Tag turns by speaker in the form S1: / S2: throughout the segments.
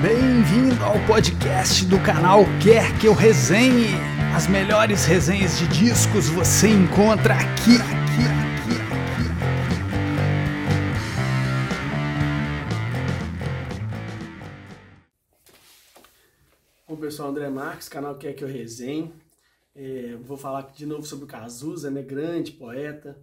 S1: Bem-vindo ao podcast do canal Quer Que Eu Resenhe. As melhores resenhas de discos você encontra aqui, aqui, aqui, aqui.
S2: Bom pessoal, André Marques, canal Quer Que Eu Resenhe. É, vou falar de novo sobre o Cazuza, né? grande poeta,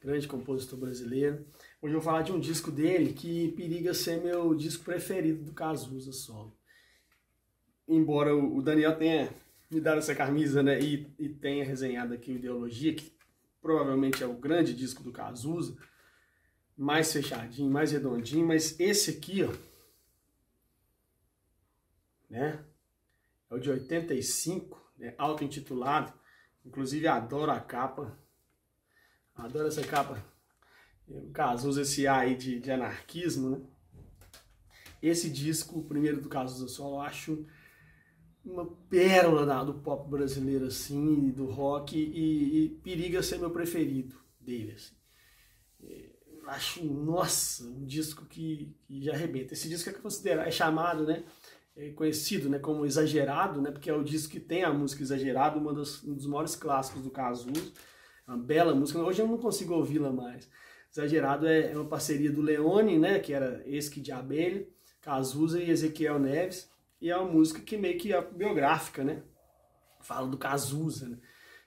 S2: grande compositor brasileiro. Hoje eu vou falar de um disco dele que periga ser meu disco preferido do Cazuza solo. Embora o Daniel tenha me dado essa camisa né, e, e tenha resenhado aqui o Ideologia, que provavelmente é o grande disco do Cazuza, mais fechadinho, mais redondinho, mas esse aqui, ó, né, é o de 85, né, auto-intitulado, inclusive adoro a capa, adoro essa capa o Cazuza, esse A aí de, de anarquismo, né? Esse disco, o primeiro do Cazuza Solo, eu acho uma pérola do pop brasileiro, assim, do rock, e, e periga ser meu preferido dele, assim. É, acho, nossa, um disco que, que já arrebenta. Esse disco é considerado, é chamado, né, é conhecido, né, como exagerado, né, porque é o disco que tem a música exagerada, uma dos, um dos maiores clássicos do Cazuza, uma bela música. Hoje eu não consigo ouvi-la mais. Exagerado é, é uma parceria do Leone, né, que era Esque de Abelha, Cazuza e Ezequiel Neves, e é uma música que meio que é biográfica, né? Fala do Cazuza, né?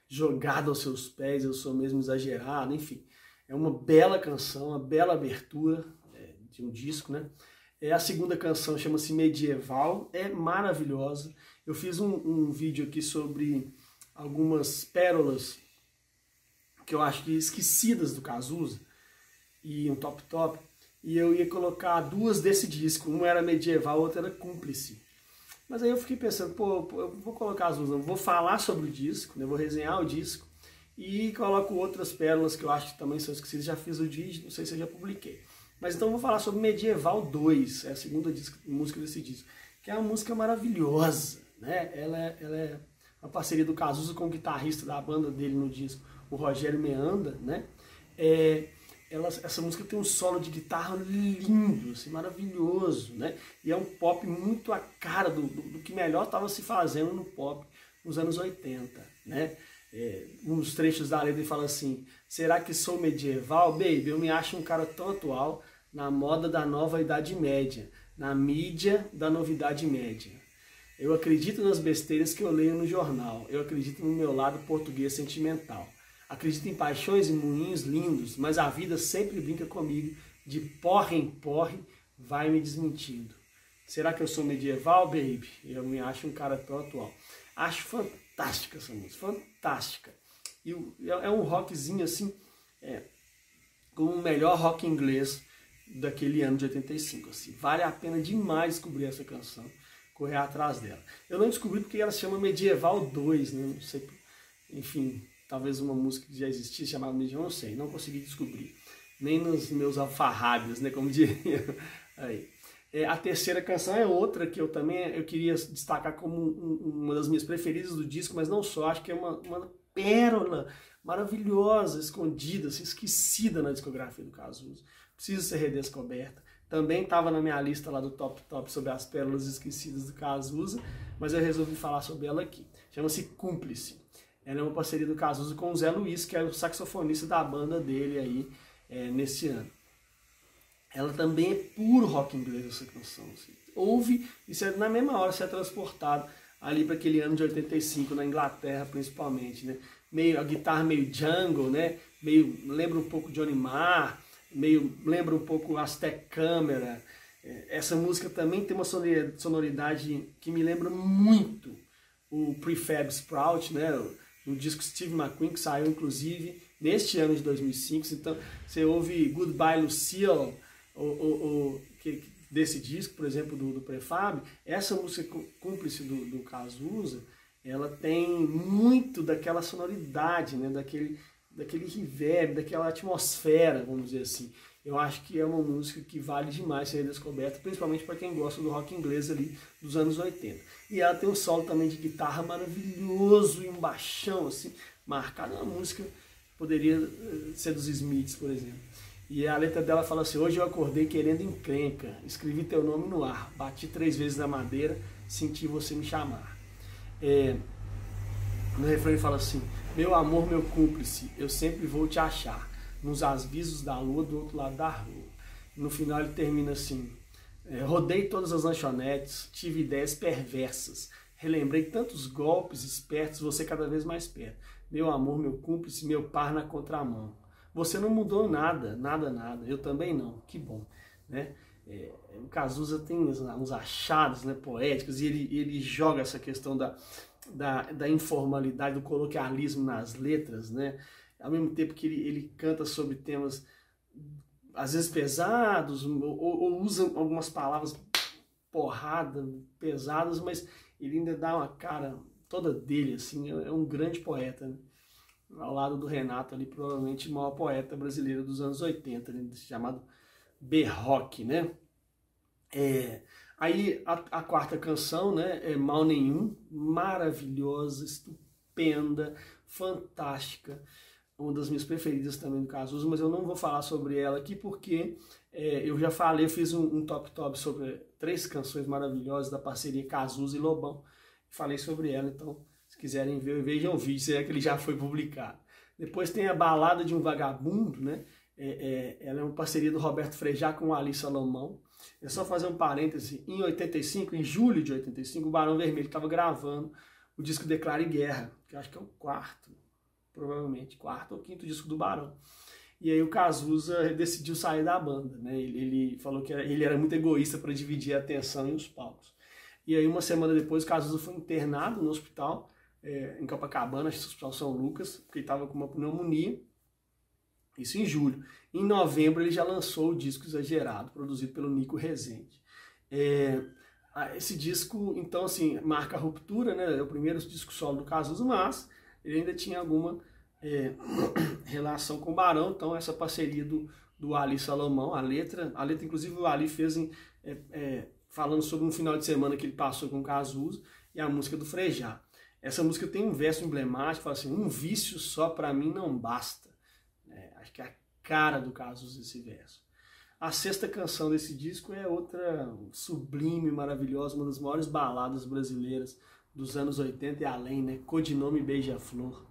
S2: Jogado aos seus pés, eu sou mesmo exagerado, enfim. É uma bela canção, uma bela abertura é, de um disco, né? É a segunda canção, chama-se Medieval, é maravilhosa. Eu fiz um, um vídeo aqui sobre algumas pérolas que eu acho que esquecidas do Cazuza, e um top top, e eu ia colocar duas desse disco, uma era medieval, a outra era cúmplice. Mas aí eu fiquei pensando, pô, eu vou colocar as duas, vou falar sobre o disco, né, vou resenhar o disco, e coloco outras pérolas que eu acho que também são esquecidas, já fiz o vídeo, não sei se eu já publiquei. Mas então eu vou falar sobre Medieval 2, é a segunda disco, música desse disco, que é uma música maravilhosa, né? Ela é, ela é uma parceria do Cazuza com o guitarrista da banda dele no disco, o Rogério Meanda, né? É, ela, essa música tem um solo de guitarra lindo, assim, maravilhoso, né? E é um pop muito a cara do, do, do que melhor estava se fazendo no pop nos anos 80, né? É, um dos trechos da letra ele fala assim: Será que sou medieval? Baby, eu me acho um cara tão atual na moda da nova Idade Média, na mídia da novidade média. Eu acredito nas besteiras que eu leio no jornal, eu acredito no meu lado português sentimental. Acredito em paixões e moinhos lindos, mas a vida sempre brinca comigo, de porre em porre, vai me desmentindo. Será que eu sou medieval, baby? Eu me acho um cara tão atual. Acho fantástica essa música, fantástica. E é um rockzinho assim, é, como o melhor rock inglês daquele ano de 85. Assim. Vale a pena demais descobrir essa canção, correr atrás dela. Eu não descobri porque ela se chama Medieval 2, né? não sei, enfim, talvez uma música que já existia chamada Medieval, não sei, não consegui descobrir. Nem nos meus alfarrábios, né, como diria. Aí. É, a terceira canção é outra que eu também eu queria destacar como um, uma das minhas preferidas do disco, mas não só, acho que é uma, uma pérola maravilhosa, escondida, assim, esquecida na discografia do Cazuza. Precisa ser redescoberta. Também estava na minha lista lá do Top Top sobre as pérolas esquecidas do Cazuza, mas eu resolvi falar sobre ela aqui. Chama-se Cúmplice. Ela é uma parceria do Cazuza com o Zé Luiz, que é o saxofonista da banda dele aí é, nesse ano. Ela também é puro rock inglês, essa canção. Assim. Ouve e você, na mesma hora você é transportado ali para aquele ano de 85, na Inglaterra principalmente. Né? Meio, a guitarra meio jungle, né? meio, lembra um pouco Johnny Marr, meio, lembra um pouco Aztec Camera. É, essa música também tem uma sonoridade que me lembra muito o Prefab Sprout, né? No disco Steve McQueen, que saiu inclusive neste ano de 2005. Então você ouve Goodbye Lucille, ou, ou, ou que, desse disco, por exemplo, do, do Prefab, essa música cúmplice do, do Cazuza, ela tem muito daquela sonoridade, né? daquele, daquele reverb, daquela atmosfera, vamos dizer assim. Eu acho que é uma música que vale demais ser descoberta, principalmente para quem gosta do rock inglês ali dos anos 80. E ela tem um solo também de guitarra maravilhoso e um baixão assim, marcado. É uma música poderia eh, ser dos Smiths, por exemplo. E a letra dela fala assim: Hoje eu acordei querendo encrenca, escrevi teu nome no ar, bati três vezes na madeira, senti você me chamar. É, no refrão ele fala assim: Meu amor, meu cúmplice, eu sempre vou te achar, nos avisos da lua do outro lado da rua. No final ele termina assim: é, Rodei todas as lanchonetes, tive ideias perversas, relembrei tantos golpes espertos, você cada vez mais perto. Meu amor, meu cúmplice, meu par na contramão. Você não mudou nada, nada, nada. Eu também não. Que bom, né? É, o Cazuza tem uns, uns achados né, poéticos e ele, ele joga essa questão da, da, da, informalidade, do coloquialismo nas letras, né? Ao mesmo tempo que ele, ele canta sobre temas às vezes pesados, ou, ou usa algumas palavras porrada, pesadas, mas ele ainda dá uma cara toda dele, assim, é, é um grande poeta, né? Ao lado do Renato ali, provavelmente o maior poeta brasileiro dos anos 80, né? chamado B-Rock, né? É, aí a, a, quarta canção, né, é Mal Nenhum, maravilhosa, estupenda, fantástica, uma das minhas preferidas também do Cazuza, mas eu não vou falar sobre ela aqui porque é, eu já falei, eu fiz um, um top top sobre três canções maravilhosas da parceria Cazuza e Lobão, falei sobre ela, então se quiserem ver, vejam o vídeo, será que ele já foi publicado. Depois tem a Balada de um Vagabundo, né? É, é, ela é uma parceria do Roberto Frejá com Ali Salomão. É só fazer um parêntese, em 85, em julho de 85, o Barão Vermelho estava gravando o disco Declare Guerra, que acho que é o quarto, provavelmente, quarto ou quinto disco do Barão. E aí o Cazuza decidiu sair da banda, né? Ele, ele falou que ele era muito egoísta para dividir a atenção e os palcos. E aí uma semana depois o Cazuza foi internado no hospital, é, em Copacabana, Hospital São Lucas, porque ele estava com uma pneumonia. Isso em julho. Em novembro ele já lançou o disco Exagerado, produzido pelo Nico Rezende. É, esse disco, então, assim, marca a ruptura, né? É o primeiro disco solo do Cazuza, mas ele ainda tinha alguma é, relação com o Barão, então essa parceria do, do Ali Salomão, a letra, a letra inclusive o Ali fez em, é, é, falando sobre um final de semana que ele passou com o Cazuza e a música do Frejá. Essa música tem um verso emblemático, fala assim, um vício só para mim não basta. É, acho que é a cara do Cazuza esse verso. A sexta canção desse disco é outra sublime, maravilhosa, uma das maiores baladas brasileiras dos anos 80 e além, né? Codinome Beija-Flor.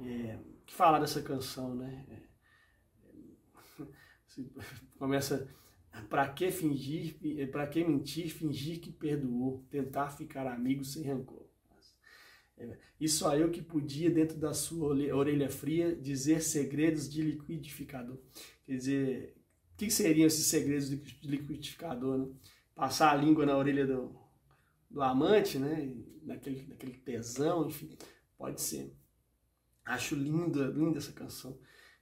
S2: É, que falar dessa canção, né? É, começa para que fingir, para que mentir, fingir que perdoou, tentar ficar amigo sem rancor. E só eu que podia, dentro da sua orelha fria, dizer segredos de liquidificador. Quer dizer, o que seriam esses segredos de liquidificador? Né? Passar a língua na orelha do, do amante, né? Daquele, daquele tesão, enfim, pode ser. Acho linda, linda essa canção.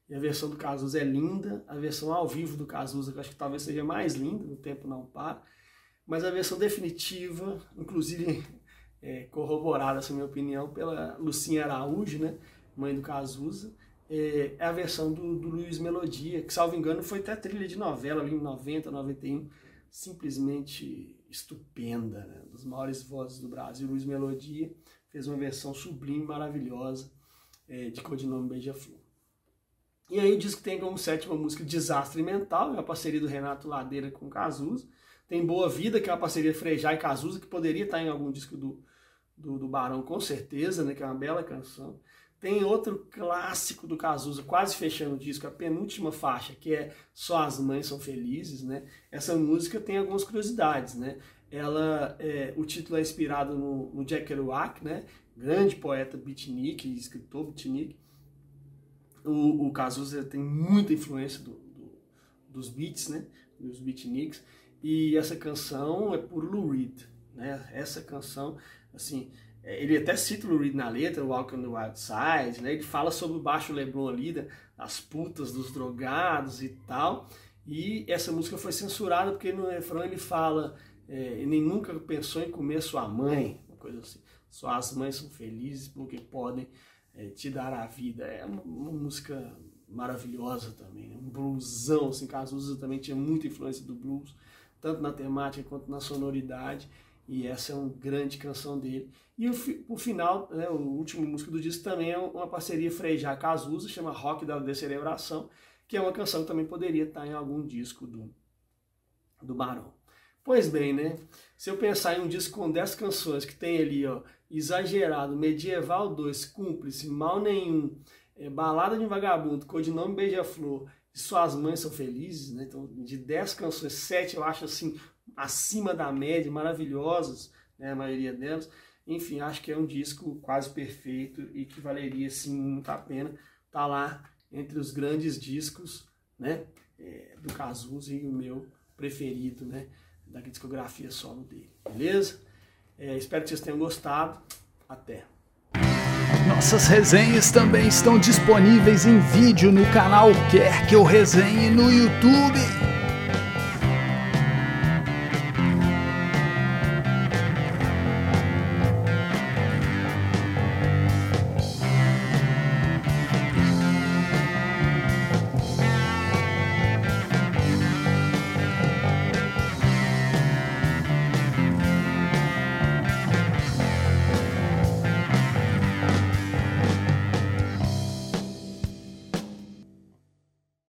S2: E a versão do Cazuza é linda, a versão ao vivo do Cazuza, que eu acho que talvez seja mais linda, o tempo não para. Mas a versão definitiva, inclusive é, corroborada, essa minha opinião, pela Lucinha Araújo, né, mãe do Cazuza, é, é a versão do, do, Luiz Melodia, que, salvo engano, foi até trilha de novela ali em 90, 91, simplesmente estupenda, né, das maiores vozes do Brasil. Luiz Melodia fez uma versão sublime, maravilhosa, é, de Codinome Beija-Flor. E aí o disco tem como sétima música Desastre Mental, é a parceria do Renato Ladeira com Cazuza. Tem Boa Vida, que é uma parceria Frejá e Cazuza, que poderia estar em algum disco do, do, do Barão, com certeza, né, que é uma bela canção. Tem outro clássico do Cazuza, quase fechando o disco, a penúltima faixa, que é Só as Mães São Felizes, né? Essa música tem algumas curiosidades, né? Ela, é, o título é inspirado no, no Jack Kerouac, né? Grande poeta beatnik, escritor beatnik. O, o Cazuza tem muita influência do, do, dos beats, né? Dos beatniks. E essa canção é por Lou Reed, né? Essa canção assim, ele até cita o Reed na letra, Walk on the Wild Side, né? Ele fala sobre o baixo Leblon ali, das putas, dos drogados e tal. E essa música foi censurada porque no refrão ele fala, é, nem nunca pensou em comer sua mãe, uma coisa assim. Só as mães são felizes porque podem é, te dar a vida. É uma, uma música maravilhosa também, né? um bluesão, assim, Cazuza também tinha muita influência do blues, tanto na temática quanto na sonoridade. E essa é uma grande canção dele. E o, final, né, o último músico do disco também é uma parceria Frejá Cazuza, chama Rock da Descerebração, que é uma canção que também poderia estar em algum disco do, do Barão. Pois bem, né? Se eu pensar em um disco com 10 canções que tem ali, ó, Exagerado, Medieval 2, Cúmplice, Mal Nenhum, é, Balada de um Vagabundo, Codinome Beija-Flor Suas Mães São Felizes, né? Então, de 10 canções, 7 eu acho assim, acima da média, maravilhosas, né? A maioria delas. Enfim, acho que é um disco quase perfeito e que valeria, sim, muito a pena estar tá lá entre os grandes discos, né? É, do Cazuza e o meu preferido, né? Da discografia solo dele, beleza? É, espero que vocês tenham gostado. Até!
S1: Nossas resenhas também estão disponíveis em vídeo no canal Quer Que Eu Resenhe no YouTube.